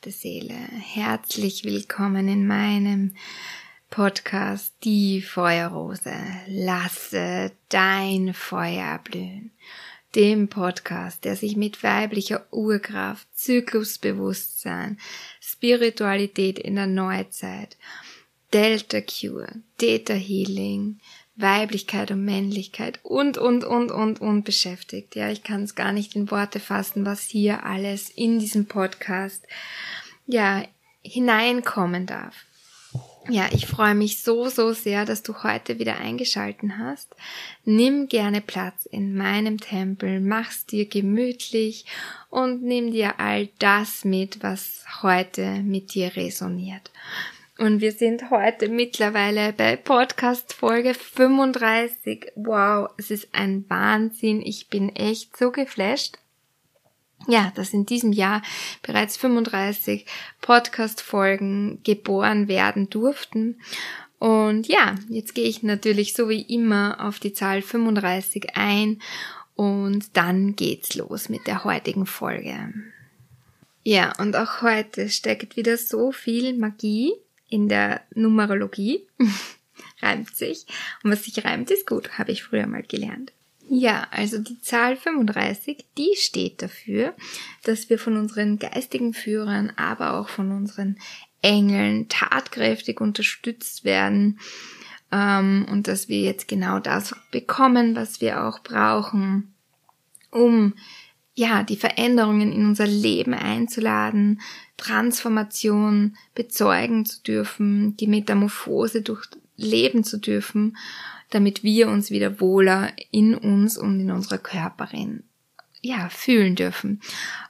zauberhafte Seele. Herzlich willkommen in meinem Podcast Die Feuerrose. Lasse dein Feuer blühen dem Podcast, der sich mit weiblicher Urkraft, Zyklusbewusstsein, Spiritualität in der Neuzeit, Delta Cure, Theta Healing, Weiblichkeit und Männlichkeit und, und, und, und, und beschäftigt. Ja, ich kann es gar nicht in Worte fassen, was hier alles in diesem Podcast, ja, hineinkommen darf. Ja, ich freue mich so, so sehr, dass du heute wieder eingeschalten hast. Nimm gerne Platz in meinem Tempel, mach's dir gemütlich und nimm dir all das mit, was heute mit dir resoniert. Und wir sind heute mittlerweile bei Podcast Folge 35. Wow, es ist ein Wahnsinn. Ich bin echt so geflasht ja, dass in diesem Jahr bereits 35 Podcast-Folgen geboren werden durften. Und ja, jetzt gehe ich natürlich so wie immer auf die Zahl 35 ein und dann geht's los mit der heutigen Folge. Ja, und auch heute steckt wieder so viel Magie in der Numerologie. reimt sich. Und was sich reimt, ist gut, habe ich früher mal gelernt. Ja, also die Zahl 35, die steht dafür, dass wir von unseren geistigen Führern, aber auch von unseren Engeln tatkräftig unterstützt werden ähm, und dass wir jetzt genau das bekommen, was wir auch brauchen, um ja die Veränderungen in unser Leben einzuladen, Transformation bezeugen zu dürfen, die Metamorphose durchleben zu dürfen damit wir uns wieder wohler in uns und in unserer Körperin ja, fühlen dürfen.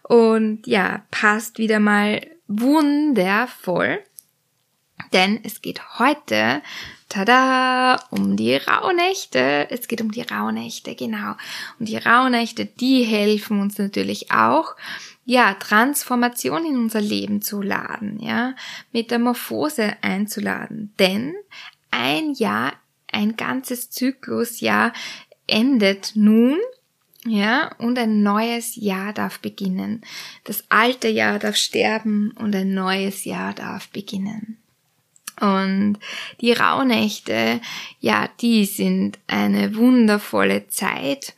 Und ja, passt wieder mal wundervoll, denn es geht heute, tada, um die Rauhnächte. Es geht um die Rauhnächte, genau. Und die Rauhnächte, die helfen uns natürlich auch, ja, Transformation in unser Leben zu laden, ja, Metamorphose einzuladen. Denn ein Jahr ein ganzes Zyklusjahr endet nun, ja, und ein neues Jahr darf beginnen. Das alte Jahr darf sterben und ein neues Jahr darf beginnen. Und die Rauhnächte, ja, die sind eine wundervolle Zeit,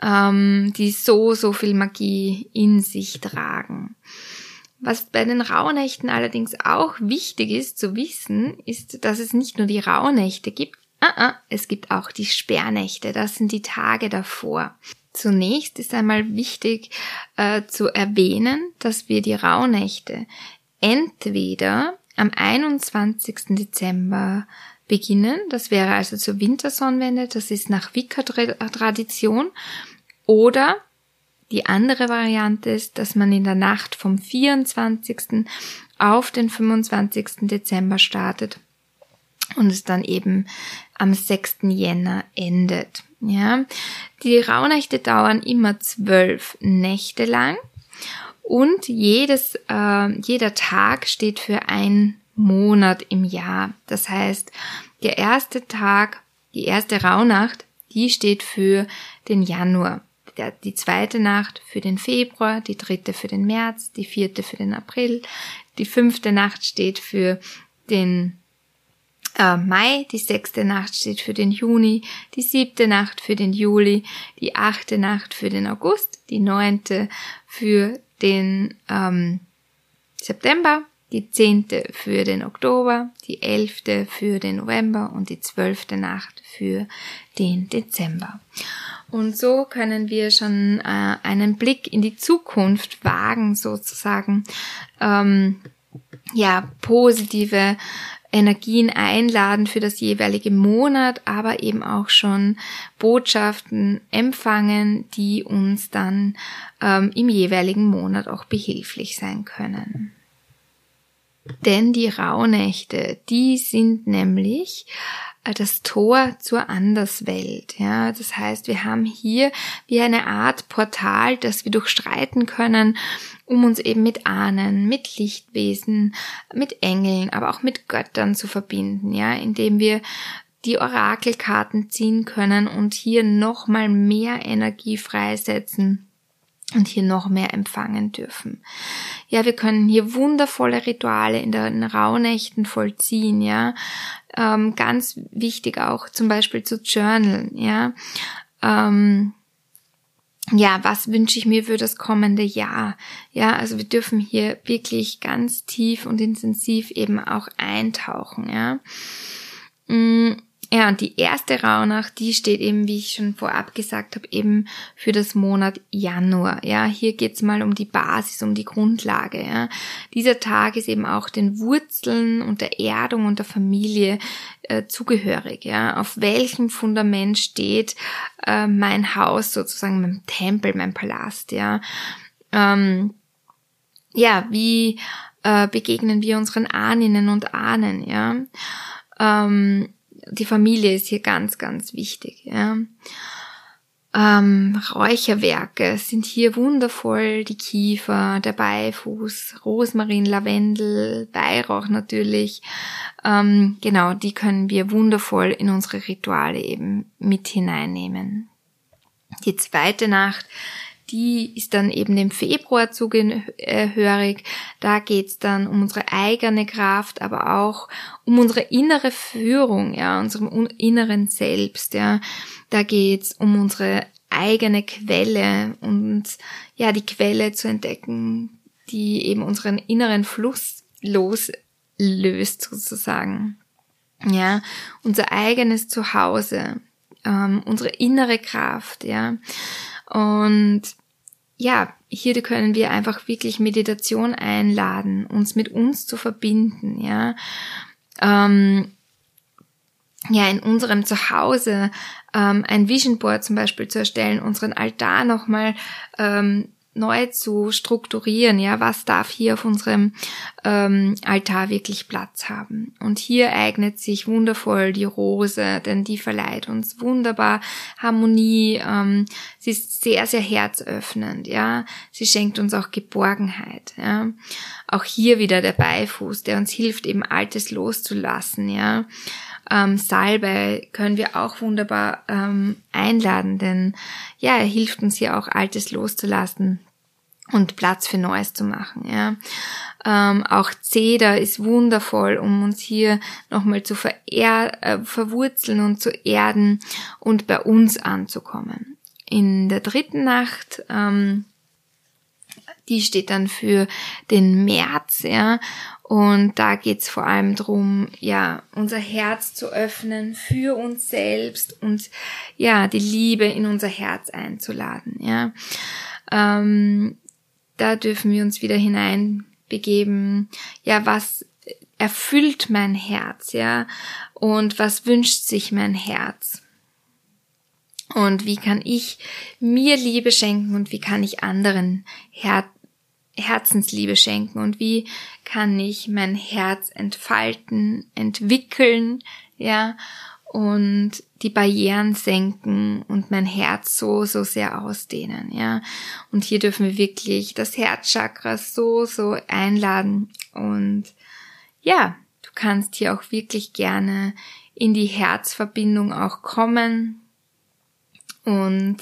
ähm, die so, so viel Magie in sich tragen. Was bei den Rauhnächten allerdings auch wichtig ist zu wissen, ist, dass es nicht nur die Rauhnächte gibt, ah, ah, es gibt auch die Sperrnächte, das sind die Tage davor. Zunächst ist einmal wichtig äh, zu erwähnen, dass wir die Rauhnächte entweder am 21. Dezember beginnen, das wäre also zur Wintersonnenwende, das ist nach Wicca-Tradition, oder die andere Variante ist, dass man in der Nacht vom 24. auf den 25. Dezember startet und es dann eben am 6. Jänner endet. Ja, die Rauhnächte dauern immer zwölf Nächte lang und jedes, äh, jeder Tag steht für ein Monat im Jahr. Das heißt, der erste Tag, die erste Rauhnacht, die steht für den Januar die zweite Nacht für den Februar, die dritte für den März, die vierte für den April, die fünfte Nacht steht für den äh, Mai, die sechste Nacht steht für den Juni, die siebte Nacht für den Juli, die achte Nacht für den August, die neunte für den ähm, September, die zehnte für den Oktober, die elfte für den November und die zwölfte Nacht für den Dezember. Und so können wir schon äh, einen Blick in die Zukunft wagen, sozusagen, ähm, ja, positive Energien einladen für das jeweilige Monat, aber eben auch schon Botschaften empfangen, die uns dann ähm, im jeweiligen Monat auch behilflich sein können. Denn die Rauhnächte, die sind nämlich äh, das Tor zur Anderswelt. Ja, das heißt, wir haben hier wie eine Art Portal, das wir durchstreiten können, um uns eben mit Ahnen, mit Lichtwesen, mit Engeln, aber auch mit Göttern zu verbinden. Ja, indem wir die Orakelkarten ziehen können und hier nochmal mehr Energie freisetzen und hier noch mehr empfangen dürfen. Ja, wir können hier wundervolle Rituale in den Rauhnächten vollziehen, ja. Ähm, ganz wichtig auch zum Beispiel zu journalen, ja. Ähm, ja, was wünsche ich mir für das kommende Jahr? Ja, also wir dürfen hier wirklich ganz tief und intensiv eben auch eintauchen, ja. Mm, ja, und die erste Rauhnacht, die steht eben, wie ich schon vorab gesagt habe, eben für das Monat Januar. Ja, hier geht's mal um die Basis, um die Grundlage. Ja. Dieser Tag ist eben auch den Wurzeln und der Erdung und der Familie äh, zugehörig. Ja. Auf welchem Fundament steht äh, mein Haus, sozusagen mein Tempel, mein Palast. Ja, ähm, ja wie äh, begegnen wir unseren Ahninnen und Ahnen? Ja. Ähm, die Familie ist hier ganz, ganz wichtig. Ja. Ähm, Räucherwerke sind hier wundervoll, die Kiefer, der Beifuß, Rosmarin, Lavendel, Weihrauch natürlich. Ähm, genau, die können wir wundervoll in unsere Rituale eben mit hineinnehmen. Die zweite Nacht die ist dann eben im Februar zugehörig. Da geht's dann um unsere eigene Kraft, aber auch um unsere innere Führung, ja, unserem inneren Selbst, ja. Da geht's um unsere eigene Quelle und ja, die Quelle zu entdecken, die eben unseren inneren Fluss loslöst sozusagen. Ja, unser eigenes Zuhause, ähm, unsere innere Kraft, ja. Und ja, hier können wir einfach wirklich Meditation einladen, uns mit uns zu verbinden, ja. Ähm, ja, in unserem Zuhause ähm, ein Vision Board zum Beispiel zu erstellen, unseren Altar nochmal ähm, neu zu strukturieren, ja, was darf hier auf unserem ähm, Altar wirklich Platz haben. Und hier eignet sich wundervoll die Rose, denn die verleiht uns wunderbar Harmonie. Ähm, sie ist sehr, sehr herzöffnend, ja. Sie schenkt uns auch Geborgenheit, ja. Auch hier wieder der Beifuß, der uns hilft, eben Altes loszulassen, ja. Ähm, Salbei können wir auch wunderbar ähm, einladen, denn ja, er hilft uns hier auch Altes loszulassen und Platz für Neues zu machen. Ja. Ähm, auch Zeder ist wundervoll, um uns hier nochmal zu verehr äh, verwurzeln und zu erden und bei uns anzukommen. In der dritten Nacht, ähm, die steht dann für den März, ja, und da geht's vor allem drum, ja, unser Herz zu öffnen für uns selbst und ja, die Liebe in unser Herz einzuladen, ja. Ähm, da dürfen wir uns wieder hineinbegeben. Ja, was erfüllt mein Herz, ja? Und was wünscht sich mein Herz? Und wie kann ich mir Liebe schenken und wie kann ich anderen Her Herzensliebe schenken und wie kann ich mein Herz entfalten, entwickeln, ja? Und die Barrieren senken und mein Herz so, so sehr ausdehnen, ja. Und hier dürfen wir wirklich das Herzchakra so, so einladen und ja, du kannst hier auch wirklich gerne in die Herzverbindung auch kommen und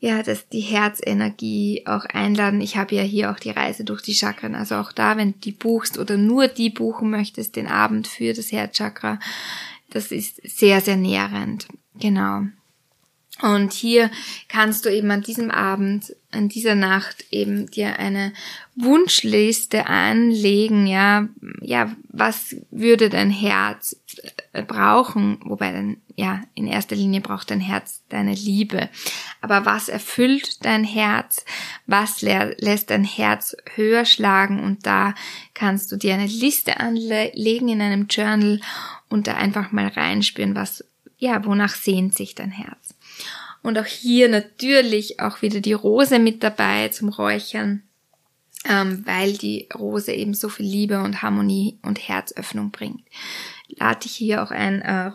ja, dass die Herzenergie auch einladen. Ich habe ja hier auch die Reise durch die Chakren, also auch da, wenn du die buchst oder nur die buchen möchtest, den Abend für das Herzchakra, das ist sehr, sehr nährend. Genau. Und hier kannst du eben an diesem Abend, an dieser Nacht eben dir eine Wunschliste anlegen, ja, ja, was würde dein Herz äh, brauchen, wobei dann, ja, in erster Linie braucht dein Herz deine Liebe. Aber was erfüllt dein Herz? Was lässt dein Herz höher schlagen? Und da kannst du dir eine Liste anlegen in einem Journal und da einfach mal reinspüren, was, ja, wonach sehnt sich dein Herz. Und auch hier natürlich auch wieder die Rose mit dabei zum Räuchern. ähm, weil die Rose eben so viel Liebe und Harmonie und Herzöffnung bringt. Lade ich hier auch ein äh,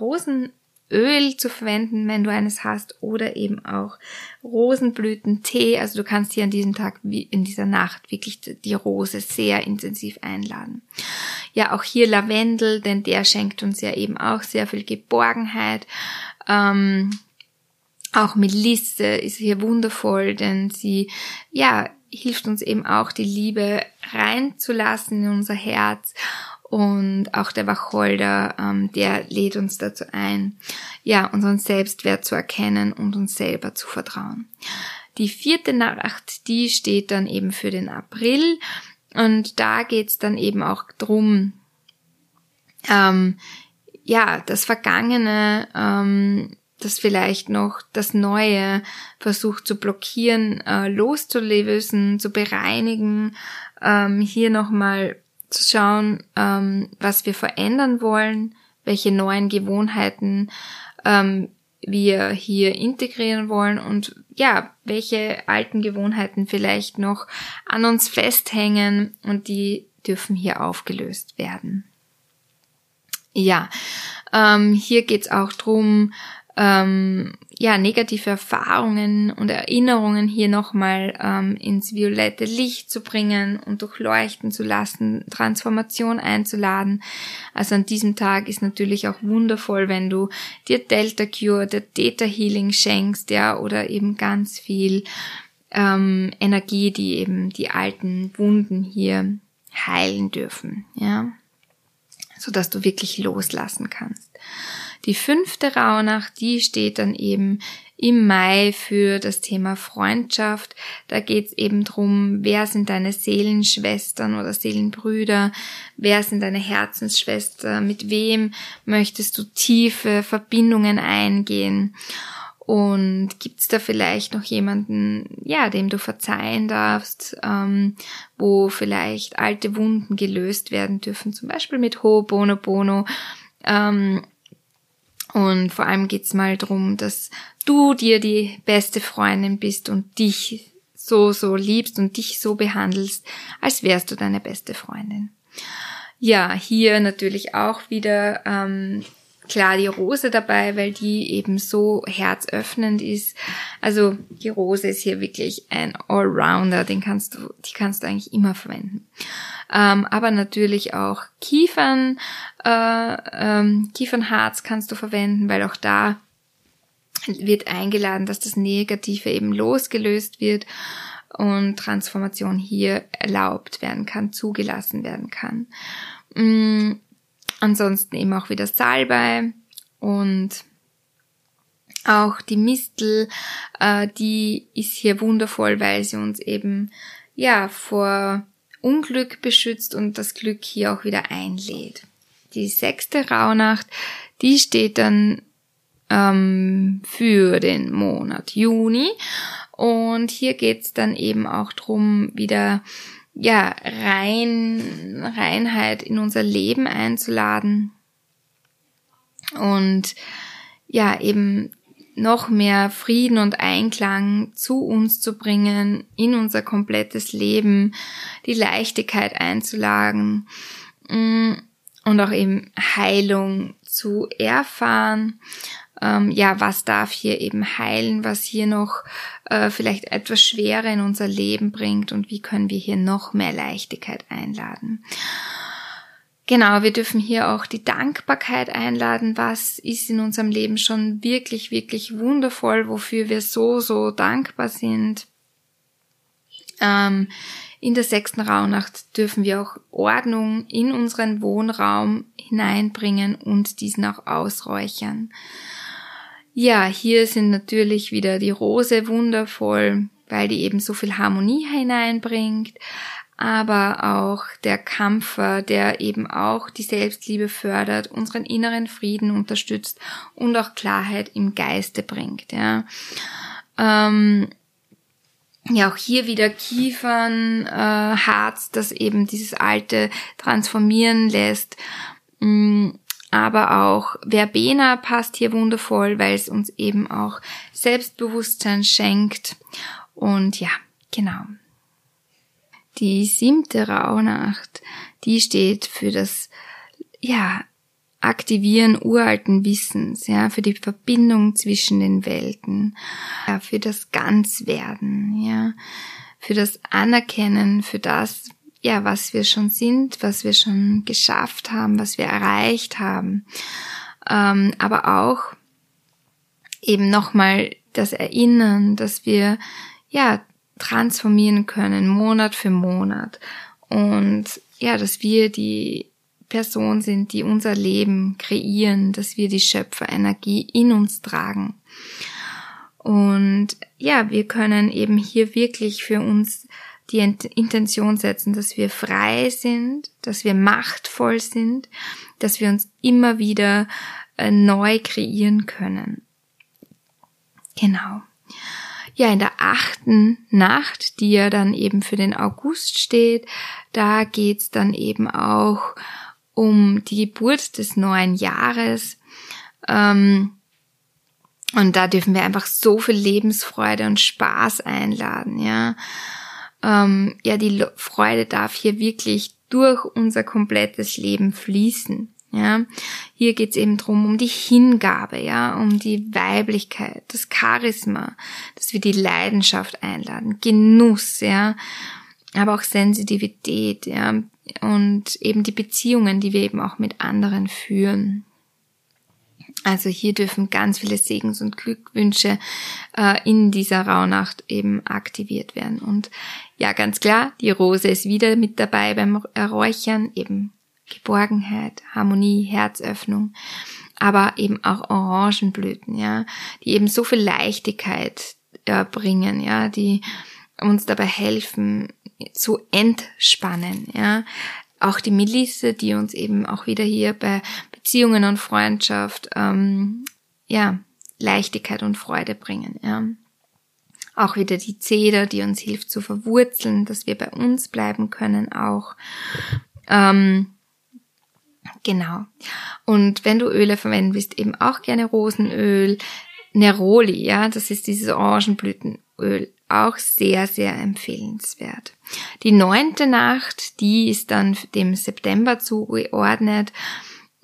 Rosenöl zu verwenden, wenn du eines hast, oder eben auch Rosenblütentee. Also du kannst hier an diesem Tag wie in dieser Nacht wirklich die Rose sehr intensiv einladen. Ja, auch hier Lavendel, denn der schenkt uns ja eben auch sehr viel Geborgenheit. Ähm, auch Melisse ist hier wundervoll, denn sie, ja, hilft uns eben auch die Liebe reinzulassen in unser Herz und auch der Wacholder, ähm, der lädt uns dazu ein, ja, unseren Selbstwert zu erkennen und uns selber zu vertrauen. Die vierte Nacht, die steht dann eben für den April und da geht's dann eben auch drum, ähm, ja, das Vergangene ähm, das vielleicht noch das Neue versucht zu blockieren, äh, loszulösen, zu bereinigen, ähm, hier nochmal zu schauen, ähm, was wir verändern wollen, welche neuen Gewohnheiten ähm, wir hier integrieren wollen und ja, welche alten Gewohnheiten vielleicht noch an uns festhängen und die dürfen hier aufgelöst werden. Ja, ähm, hier geht's auch drum, ähm, ja, negative Erfahrungen und Erinnerungen hier nochmal ähm, ins violette Licht zu bringen und durchleuchten zu lassen, Transformation einzuladen. Also an diesem Tag ist natürlich auch wundervoll, wenn du dir Delta Cure, der Theta Healing schenkst, ja, oder eben ganz viel ähm, Energie, die eben die alten Wunden hier heilen dürfen, ja, so dass du wirklich loslassen kannst. Die fünfte Rauhnacht, die steht dann eben im Mai für das Thema Freundschaft. Da geht's eben drum, wer sind deine Seelenschwestern oder Seelenbrüder, wer sind deine Herzensschwester, mit wem möchtest du tiefe Verbindungen eingehen. Und gibt's da vielleicht noch jemanden, ja, dem du verzeihen darfst, ähm, wo vielleicht alte Wunden gelöst werden dürfen, zum Beispiel mit Ho'oponopono. Ähm, und vor allem geht's mal drum, dass du dir die beste Freundin bist und dich so, so liebst und dich so behandelst, als wärst du deine beste Freundin. Ja, hier natürlich auch wieder ähm, klar die Rose dabei, weil die eben so herzöffnend ist. Also die Rose ist hier wirklich ein Allrounder, den kannst du, die kannst du eigentlich immer verwenden. Ähm, aber natürlich auch Kiefern, äh, ähm, Kiefernharz kannst du verwenden, weil auch da wird eingeladen, dass das Negative eben losgelöst wird und Transformation hier erlaubt werden kann, zugelassen werden kann. Ansonsten eben auch wieder Salbei und auch die Mistel, äh, die ist hier wundervoll, weil sie uns eben ja vor Unglück beschützt und das Glück hier auch wieder einlädt. Die sechste Rauhnacht, die steht dann ähm, für den Monat Juni und hier geht's dann eben auch drum, wieder ja, rein, Reinheit in unser Leben einzuladen. Und ja, eben noch mehr Frieden und Einklang zu uns zu bringen, in unser komplettes Leben, die Leichtigkeit einzuladen mm, und auch eben Heilung zu erfahren ähm, ja, was darf hier eben heilen, was hier noch äh, vielleicht etwas Schwere in unser Leben bringt und wie können wir hier noch mehr Leichtigkeit einladen. Genau, wir dürfen hier auch die Dankbarkeit einladen. Was ist in unserem Leben schon wirklich, wirklich wundervoll, wofür wir so, so dankbar sind. Ähm, in der sechsten Rauhnacht dürfen wir auch Ordnung in unseren Wohnraum hineinbringen und diesen auch ausräuchern. Ja, hier sind natürlich wieder die Rose wundervoll, weil die eben so viel Harmonie hineinbringt, aber auch der Kampfer, der eben auch die Selbstliebe fördert, unseren inneren Frieden unterstützt und auch Klarheit im Geiste bringt. Ja, ähm, ja auch hier wieder Kiefern, äh, Harz, das eben dieses Alte transformieren lässt. Mm, aber auch Verbena passt hier wundervoll, weil es uns eben auch Selbstbewusstsein schenkt. Und ja, genau. die siebte Rauhnacht, die steht für das, ja, Aktivieren uralten Wissens, ja, für die Verbindung zwischen den Welten, ja, für das Ganzwerden, ja, für das Anerkennen, für das, ja, was wir schon sind, was wir schon geschafft haben, was wir erreicht haben, ähm, aber auch eben nochmal das Erinnern, dass wir, ja, transformieren können, Monat für Monat. Und ja, dass wir die Person sind, die unser Leben kreieren, dass wir die Schöpferenergie in uns tragen. Und ja, wir können eben hier wirklich für uns die Intention setzen, dass wir frei sind, dass wir machtvoll sind, dass wir uns immer wieder äh, neu kreieren können. Genau. Ja, in der achten Nacht, die ja dann eben für den August steht, da geht's dann eben auch um die Geburt des neuen Jahres. Ähm, und da dürfen wir einfach so viel Lebensfreude und Spaß einladen, ja. Ähm, ja, die Freude darf hier wirklich durch unser komplettes Leben fließen. Ja, hier geht's eben drum um die Hingabe, ja, um die Weiblichkeit, das Charisma, dass wir die Leidenschaft einladen, Genuss, ja, aber auch Sensitivität, ja, und eben die Beziehungen, die wir eben auch mit anderen führen. Also hier dürfen ganz viele Segens und Glückwünsche äh, in dieser Rauhnacht eben aktiviert werden. Und ja, ganz klar, die Rose ist wieder mit dabei beim Erräuchern, eben Geborgenheit, Harmonie, Herzöffnung, aber eben auch Orangenblüten, ja, die eben so viel Leichtigkeit äh, bringen, ja, die uns dabei helfen, zu entspannen, ja. Auch die Melisse, die uns eben auch wieder hier bei Beziehungen und Freundschaft, ähm, ja, Leichtigkeit und Freude bringen, ja. Auch wieder die Zeder, die uns hilft zu verwurzeln, dass wir bei uns bleiben können auch. Ähm, genau. Und wenn du Öle verwenden willst, eben auch gerne Rosenöl, Neroli, ja, das ist dieses Orangenblütenöl auch sehr, sehr empfehlenswert. Die neunte Nacht, die ist dann dem September zugeordnet.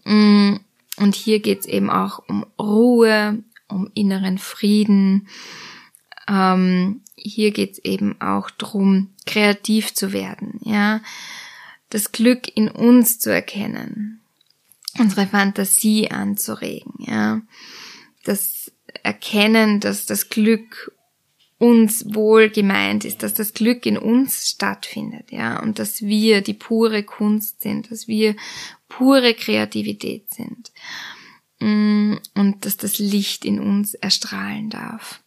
Mm, und hier geht's eben auch um Ruhe, um inneren Frieden. Ähm, hier geht's eben auch drum, kreativ zu werden, ja. Das Glück in uns zu erkennen. Unsere Fantasie anzuregen, ja. Das Erkennen, dass das Glück uns wohl gemeint ist, dass das Glück in uns stattfindet, ja, und dass wir die pure Kunst sind, dass wir pure Kreativität sind mm, und dass das Licht in uns erstrahlen darf.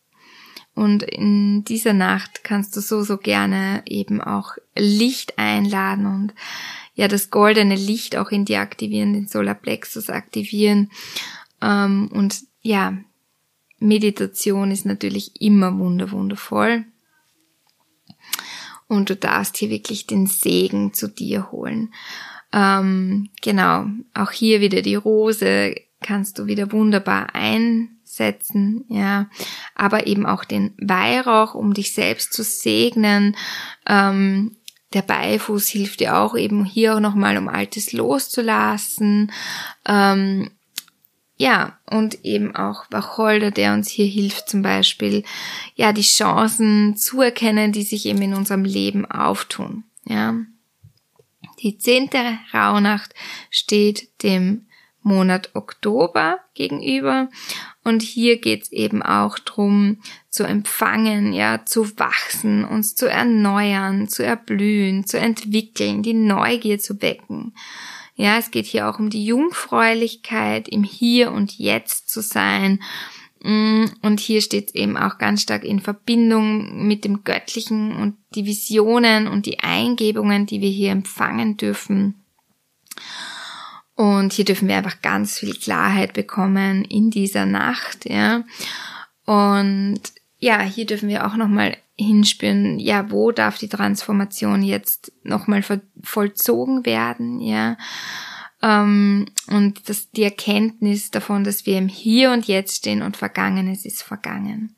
Und in dieser Nacht kannst du so, so gerne eben auch Licht einladen und ja, das goldene Licht auch in dir aktivieren, den Solarplexus aktivieren ähm, und ja, Meditation ist natürlich immer wunderwundervoll. Und du darfst hier wirklich den Segen zu dir holen. Ähm, genau, auch hier wieder die Rose kannst du wieder wunderbar einsetzen, ja, aber eben auch den Weihrauch, um dich selbst zu segnen. Ähm, der Beifuß hilft dir auch eben hier auch nochmal, um Altes loszulassen. Ähm, ja, und eben auch Wacholder, der uns hier hilft, zum Beispiel, ja, die Chancen zu erkennen, die sich eben in unserem Leben auftun, ja. Die zehnte Rauhnacht steht dem Monat Oktober gegenüber und hier geht's eben auch drum zu empfangen, ja, zu wachsen, uns zu erneuern, zu erblühen, zu entwickeln, die Neugier zu wecken. Ja, es geht hier auch um die Jungfräulichkeit, im Hier und Jetzt zu sein. Mm, und hier steht es eben auch ganz stark in Verbindung mit dem Göttlichen und die Visionen und die Eingebungen, die wir hier empfangen dürfen. Und hier dürfen wir einfach ganz viel Klarheit bekommen in dieser Nacht, ja. Und ja, hier dürfen wir auch nochmal hinspüren, ja, wo darf die Transformation jetzt nochmal vollzogen werden, ja. Ähm, und das, die Erkenntnis davon, dass wir im Hier und Jetzt stehen und Vergangenes ist vergangen.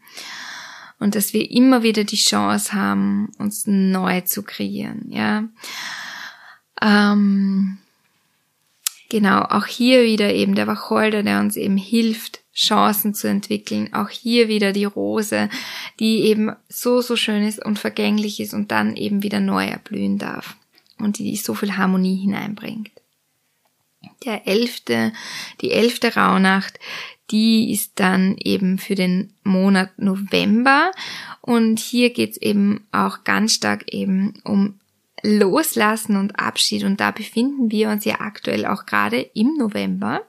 und dass wir immer wieder die Chance haben, uns neu zu kreieren, ja. Ähm, genau, auch hier wieder eben der Wacholder, der uns eben hilft, Chancen zu entwickeln. Auch hier wieder die Rose, die eben so, so schön ist und vergänglich ist und dann eben wieder neu erblühen darf und die so viel Harmonie hineinbringt. Der elfte, die elfte Rauhnacht, die ist dann eben für den Monat November und hier geht's eben auch ganz stark eben um Loslassen und Abschied und da befinden wir uns ja aktuell auch gerade im November.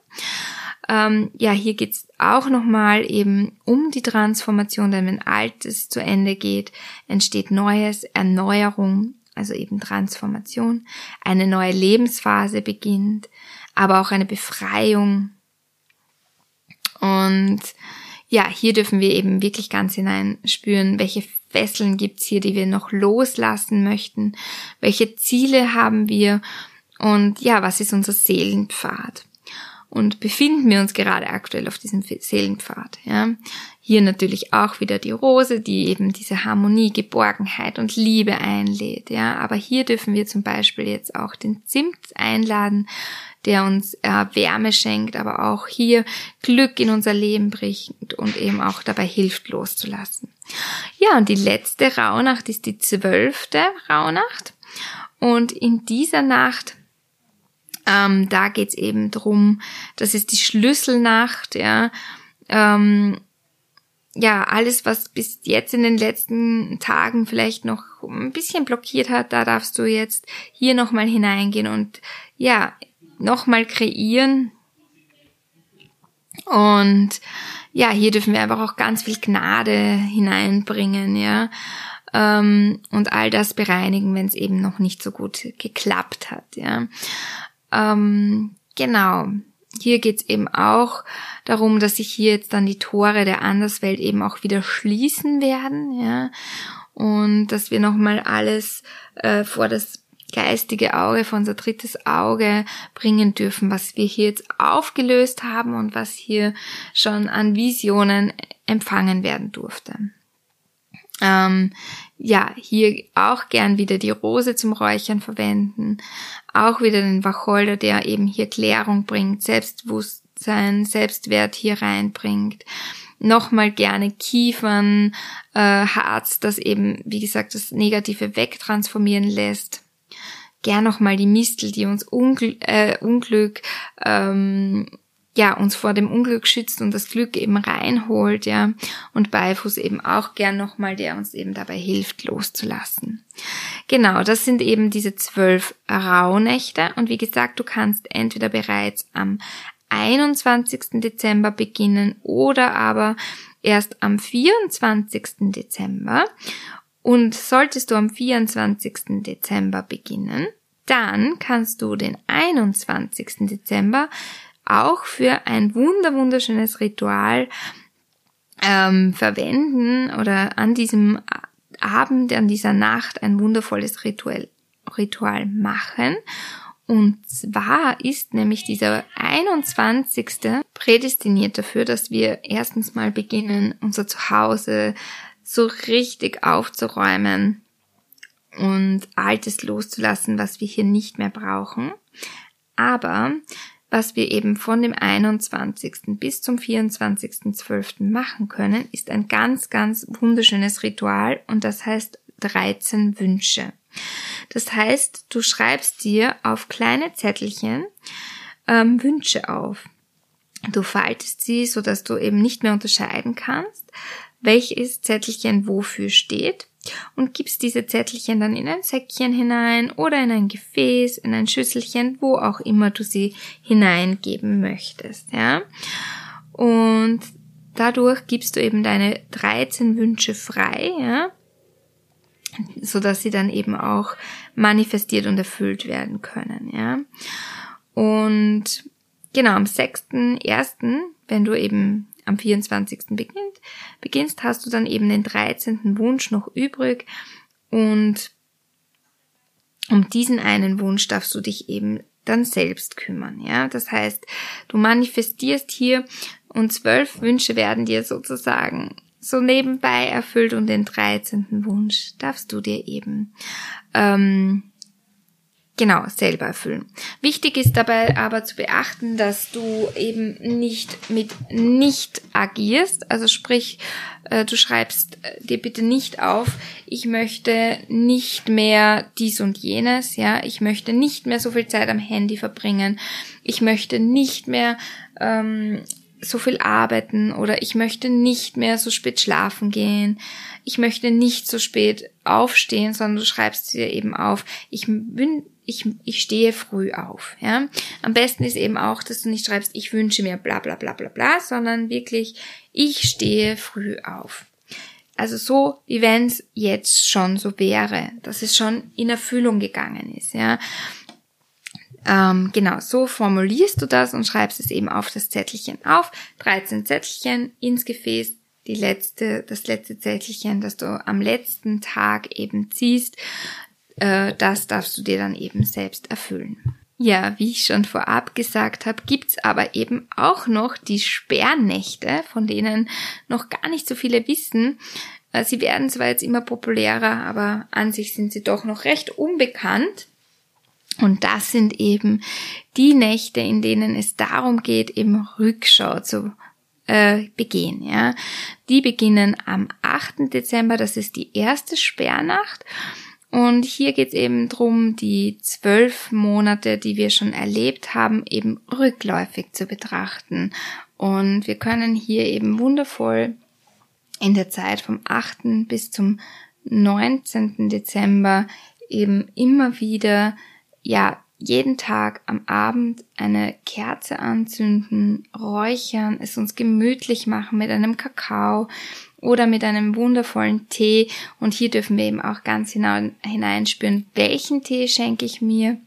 Ähm, ja, hier geht's auch nochmal eben um die Transformation, denn wenn Altes zu Ende geht, entsteht Neues, Erneuerung, also eben Transformation, eine neue Lebensphase beginnt, aber auch eine Befreiung. Und ja, hier dürfen wir eben wirklich ganz hinein spüren, welche Fesseln gibt's hier, die wir noch loslassen möchten, welche Ziele haben wir und ja, was ist unser Seelenpfad und befinden wir uns gerade aktuell auf diesem Seelenpfad. Ja. Hier natürlich auch wieder die Rose, die eben diese Harmonie, Geborgenheit und Liebe einlädt. Ja. Aber hier dürfen wir zum Beispiel jetzt auch den Zimt einladen, der uns äh, Wärme schenkt, aber auch hier Glück in unser Leben bringt und eben auch dabei hilft loszulassen. Ja, und die letzte Rauhnacht ist die zwölfte Rauhnacht. Und in dieser Nacht ähm, da geht's eben drum, das ist die Schlüsselnacht, ja. Ähm, ja, alles, was bis jetzt in den letzten Tagen vielleicht noch ein bisschen blockiert hat, da darfst du jetzt hier nochmal hineingehen und ja, nochmal kreieren. Und ja, hier dürfen wir einfach auch ganz viel Gnade hineinbringen, ja. Ähm, und all das bereinigen, wenn es eben noch nicht so gut geklappt hat, ja. Ähm, genau. Hier geht's eben auch darum, dass sich hier jetzt dann die Tore der Anderswelt eben auch wieder schließen werden, ja, und dass wir nochmal alles äh, vor das geistige Auge, vor unser drittes Auge bringen dürfen, was wir hier jetzt aufgelöst haben und was hier schon an Visionen empfangen werden durfte. Ähm, ja, hier auch gern wieder die Rose zum Räuchern verwenden. Auch wieder den Wacholder, der eben hier Klärung bringt, Selbstbewusstsein, Selbstwert hier reinbringt. Nochmal gerne Kiefern, äh, Harz, das eben, wie gesagt, das Negative wegtransformieren lässt. Gern nochmal die Mistel, die uns Ungl äh, Unglück ähm, ja, uns vor dem Unglück schützt und das Glück eben reinholt, ja. Und Beifuß eben auch gern nochmal, der uns eben dabei hilft, loszulassen. Genau, das sind eben diese zwölf Rauhnächte. Und wie gesagt, du kannst entweder bereits am 21. Dezember beginnen oder aber erst am 24. Dezember. Und solltest du am 24. Dezember beginnen, dann kannst du den 21. Dezember auch für ein wunder wunderschönes Ritual ähm, verwenden oder an diesem Abend, an dieser Nacht ein wundervolles Ritual, Ritual machen. Und zwar ist nämlich dieser 21. prädestiniert dafür, dass wir erstens mal beginnen, unser Zuhause so richtig aufzuräumen und Altes loszulassen, was wir hier nicht mehr brauchen. Aber was wir eben von dem 21. bis zum 24.12. machen können, ist ein ganz, ganz wunderschönes Ritual und das heißt 13 Wünsche. Das heißt, du schreibst dir auf kleine Zettelchen ähm, Wünsche auf. Du faltest sie, so dass du eben nicht mehr unterscheiden kannst, welches Zettelchen wofür steht und gibst diese Zettelchen dann in ein Säckchen hinein oder in ein Gefäß, in ein Schüsselchen, wo auch immer du sie hineingeben möchtest, ja. Und dadurch gibst du eben deine 13 Wünsche frei, ja, so dass sie dann eben auch manifestiert und erfüllt werden können, ja. Und genau am 6.1., wenn du eben am 24. beginnt, beginnst, hast du dann eben den 13. Wunsch noch übrig und um diesen einen Wunsch darfst du dich eben dann selbst kümmern, ja. Das heißt, du manifestierst hier und zwölf Wünsche werden dir sozusagen so nebenbei erfüllt und den 13. Wunsch darfst du dir eben ähm, genau selber erfüllen. Wichtig ist dabei aber zu beachten, dass du eben nicht mit nicht agierst, also sprich, äh, du schreibst äh, dir bitte nicht auf, ich möchte nicht mehr dies und jenes, ja, ich möchte nicht mehr so viel Zeit am Handy verbringen, ich möchte nicht mehr ähm, so viel arbeiten oder ich möchte nicht mehr so spät schlafen gehen, ich möchte nicht so spät aufstehen, sondern du schreibst dir eben auf, ich bin ich, ich stehe früh auf. Ja? Am besten ist eben auch, dass du nicht schreibst, ich wünsche mir bla bla bla bla bla, sondern wirklich, ich stehe früh auf. Also so, wie wenn es jetzt schon so wäre, dass es schon in Erfüllung gegangen ist. Ja? Ähm, genau, so formulierst du das und schreibst es eben auf das Zettelchen auf. 13 Zettelchen ins Gefäß, die letzte, das letzte Zettelchen, das du am letzten Tag eben ziehst, äh, das darfst du dir dann eben selbst erfüllen. Ja, wie ich schon vorab gesagt habe, gibt's aber eben auch noch die Sperrnächte, von denen noch gar nicht so viele wissen. Äh, sie werden zwar jetzt immer populärer, aber an sich sind sie doch noch recht unbekannt. Und das sind eben die Nächte, in denen es darum geht, eben Rückschau zu äh, begehen. Ja. Die beginnen am 8. Dezember, das ist die erste Sperrnacht. Und hier geht es eben drum, die zwölf Monate, die wir schon erlebt haben, eben rückläufig zu betrachten. Und wir können hier eben wundervoll in der Zeit vom 8. bis zum 19. Dezember eben immer wieder, ja, jeden Tag am Abend eine Kerze anzünden, räuchern, es uns gemütlich machen mit einem Kakao, oder mit einem wundervollen Tee. Und hier dürfen wir eben auch ganz hineinspüren, welchen Tee schenke ich mir.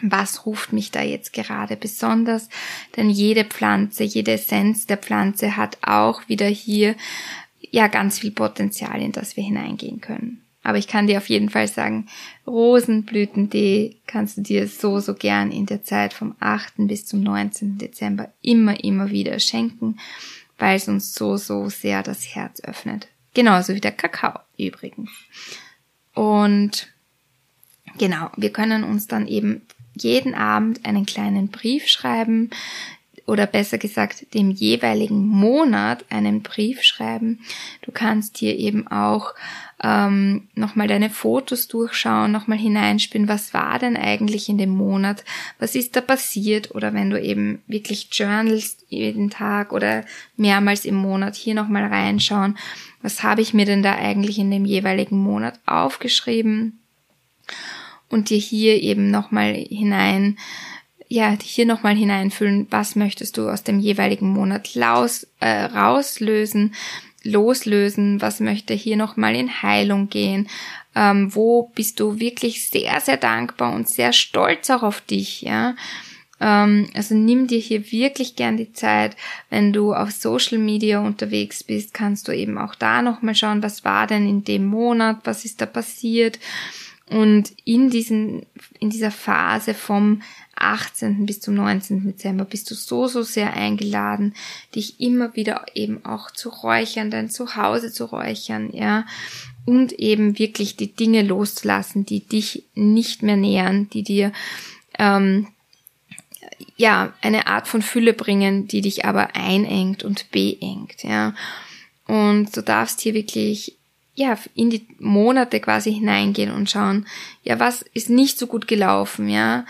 Was ruft mich da jetzt gerade besonders? Denn jede Pflanze, jede Essenz der Pflanze hat auch wieder hier ja ganz viel Potenzial, in das wir hineingehen können. Aber ich kann dir auf jeden Fall sagen, Rosenblütentee kannst du dir so, so gern in der Zeit vom 8. bis zum 19. Dezember immer, immer wieder schenken weil es uns so, so sehr das Herz öffnet. Genauso wie der Kakao übrigens. Und genau, wir können uns dann eben jeden Abend einen kleinen Brief schreiben oder besser gesagt dem jeweiligen Monat einen Brief schreiben. Du kannst hier eben auch ähm, nochmal deine Fotos durchschauen, nochmal hineinspielen, was war denn eigentlich in dem Monat, was ist da passiert? Oder wenn du eben wirklich journalst jeden Tag oder mehrmals im Monat hier nochmal reinschauen, was habe ich mir denn da eigentlich in dem jeweiligen Monat aufgeschrieben? Und dir hier eben nochmal hinein ja, hier nochmal hineinfüllen, was möchtest du aus dem jeweiligen Monat laus, äh, rauslösen, loslösen, was möchte hier nochmal in Heilung gehen, ähm, wo bist du wirklich sehr, sehr dankbar und sehr stolz auch auf dich, ja. Ähm, also nimm dir hier wirklich gern die Zeit, wenn du auf Social Media unterwegs bist, kannst du eben auch da nochmal schauen, was war denn in dem Monat, was ist da passiert. Und in diesen, in dieser Phase vom 18. bis zum 19. Dezember bist du so, so sehr eingeladen, dich immer wieder eben auch zu räuchern, dein Zuhause zu räuchern, ja, und eben wirklich die Dinge loszulassen, die dich nicht mehr nähern, die dir, ähm, ja, eine Art von Fülle bringen, die dich aber einengt und beengt, ja. Und du darfst hier wirklich ja, in die Monate quasi hineingehen und schauen, ja, was ist nicht so gut gelaufen, ja,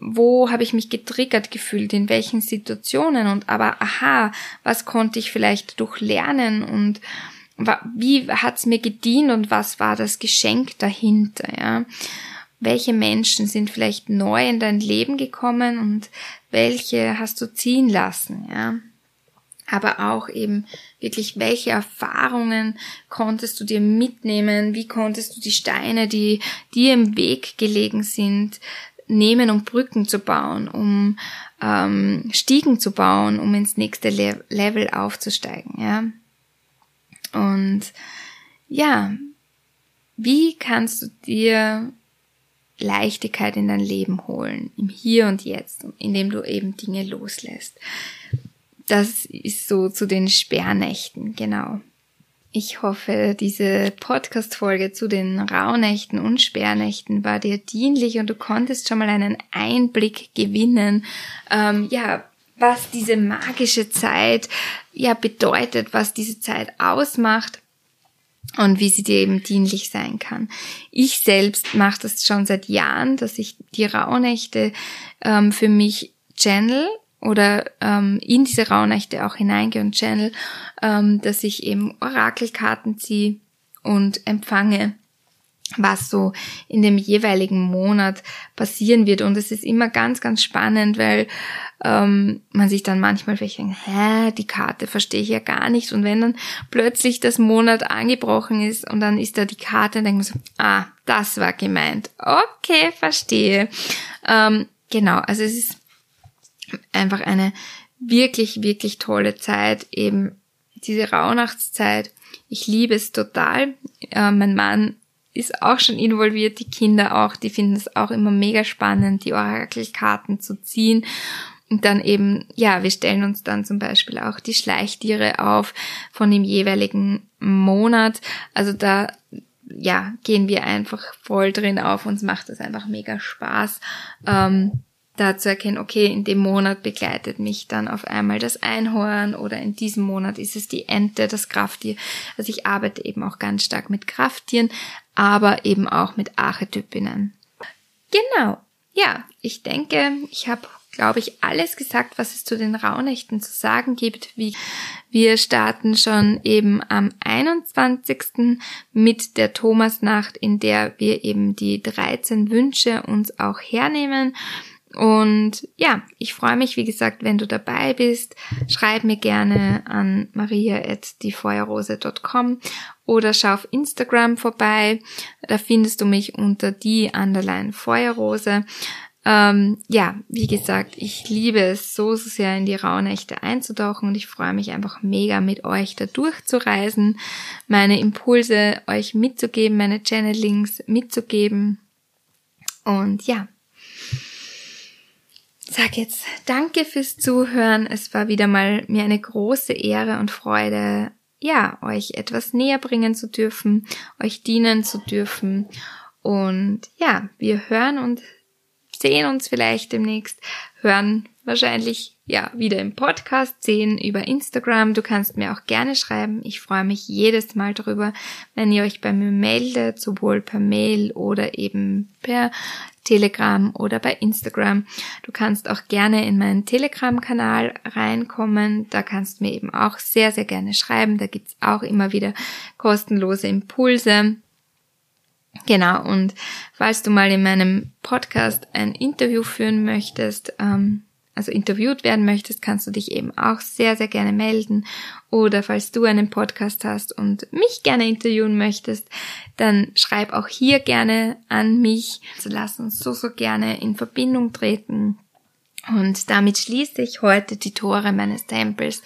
wo habe ich mich getriggert gefühlt, in welchen Situationen und aber aha, was konnte ich vielleicht durchlernen und wie hat's mir gedient und was war das Geschenk dahinter, ja? Welche Menschen sind vielleicht neu in dein Leben gekommen und welche hast du ziehen lassen, ja? Aber auch eben wirklich, welche Erfahrungen konntest du dir mitnehmen? Wie konntest du die Steine, die dir im Weg gelegen sind, nehmen, um Brücken zu bauen, um ähm, Stiegen zu bauen, um ins nächste Le Level aufzusteigen, ja. Und ja, wie kannst du dir Leichtigkeit in dein Leben holen, im Hier und Jetzt, indem du eben Dinge loslässt? Das ist so zu den Sperrnächten, genau. Ich hoffe, diese Podcast-Folge zu den Rauhnächten und Sperrnächten war dir dienlich und du konntest schon mal einen Einblick gewinnen, ähm, ja, was diese magische Zeit ja bedeutet, was diese Zeit ausmacht und wie sie dir eben dienlich sein kann. Ich selbst mache das schon seit Jahren, dass ich die Rauhnächte ähm, für mich channel oder ähm, in diese Rauhnächte auch hineingehe und channel, ähm, dass ich eben Orakelkarten ziehe und empfange was so in dem jeweiligen Monat passieren wird. Und es ist immer ganz, ganz spannend, weil ähm, man sich dann manchmal vielleicht denkt, hä, die Karte verstehe ich ja gar nicht. Und wenn dann plötzlich das Monat angebrochen ist und dann ist da die Karte, dann denkt man so, ah, das war gemeint. Okay, verstehe. Ähm, genau, also es ist einfach eine wirklich, wirklich tolle Zeit, eben diese Rauhnachtszeit. Ich liebe es total. Äh, mein Mann ist auch schon involviert, die Kinder auch, die finden es auch immer mega spannend, die Orakelkarten zu ziehen. Und dann eben, ja, wir stellen uns dann zum Beispiel auch die Schleichtiere auf von dem jeweiligen Monat. Also da, ja, gehen wir einfach voll drin auf. Uns macht das einfach mega Spaß. Ähm, da zu erkennen, okay, in dem Monat begleitet mich dann auf einmal das Einhorn oder in diesem Monat ist es die Ente, das Krafttier. Also ich arbeite eben auch ganz stark mit Krafttieren, aber eben auch mit Archetypinnen. Genau. Ja, ich denke, ich habe, glaube ich, alles gesagt, was es zu den Rauhnächten zu sagen gibt. Wie wir starten schon eben am 21. mit der Thomasnacht, in der wir eben die 13 Wünsche uns auch hernehmen. Und ja, ich freue mich, wie gesagt, wenn du dabei bist. Schreib mir gerne an maria.diefeuerrose.com oder schau auf Instagram vorbei. Da findest du mich unter die Underline Feuerrose. Ähm, ja, wie gesagt, ich liebe es so, so sehr in die Rauhnächte einzutauchen und ich freue mich einfach mega mit euch da durchzureisen, meine Impulse euch mitzugeben, meine Channelings mitzugeben. Und ja, sag jetzt danke fürs Zuhören. Es war wieder mal mir eine große Ehre und Freude, ja, euch etwas näher bringen zu dürfen, euch dienen zu dürfen. Und ja, wir hören und sehen uns vielleicht demnächst, hören wahrscheinlich ja wieder im Podcast, sehen über Instagram. Du kannst mir auch gerne schreiben. Ich freue mich jedes Mal darüber, wenn ihr euch bei mir meldet, sowohl per Mail oder eben per Telegram oder bei Instagram. Du kannst auch gerne in meinen Telegram-Kanal reinkommen. Da kannst du mir eben auch sehr, sehr gerne schreiben. Da gibt's auch immer wieder kostenlose Impulse. Genau, und falls du mal in meinem Podcast ein Interview führen möchtest, ähm, also interviewt werden möchtest, kannst du dich eben auch sehr, sehr gerne melden. Oder falls du einen Podcast hast und mich gerne interviewen möchtest, dann schreib auch hier gerne an mich. Also lass uns so, so gerne in Verbindung treten. Und damit schließe ich heute die Tore meines Tempels,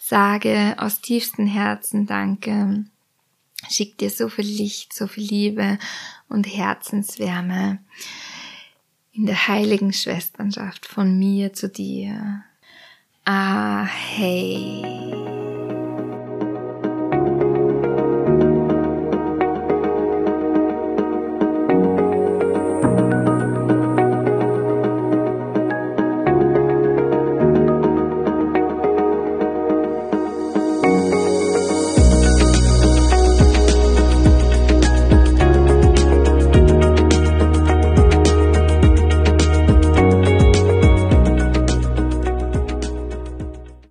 sage aus tiefstem Herzen Danke, schick dir so viel Licht, so viel Liebe und Herzenswärme in der heiligen Schwesternschaft von mir zu dir. Ah, hey.